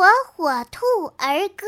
火火兔儿歌。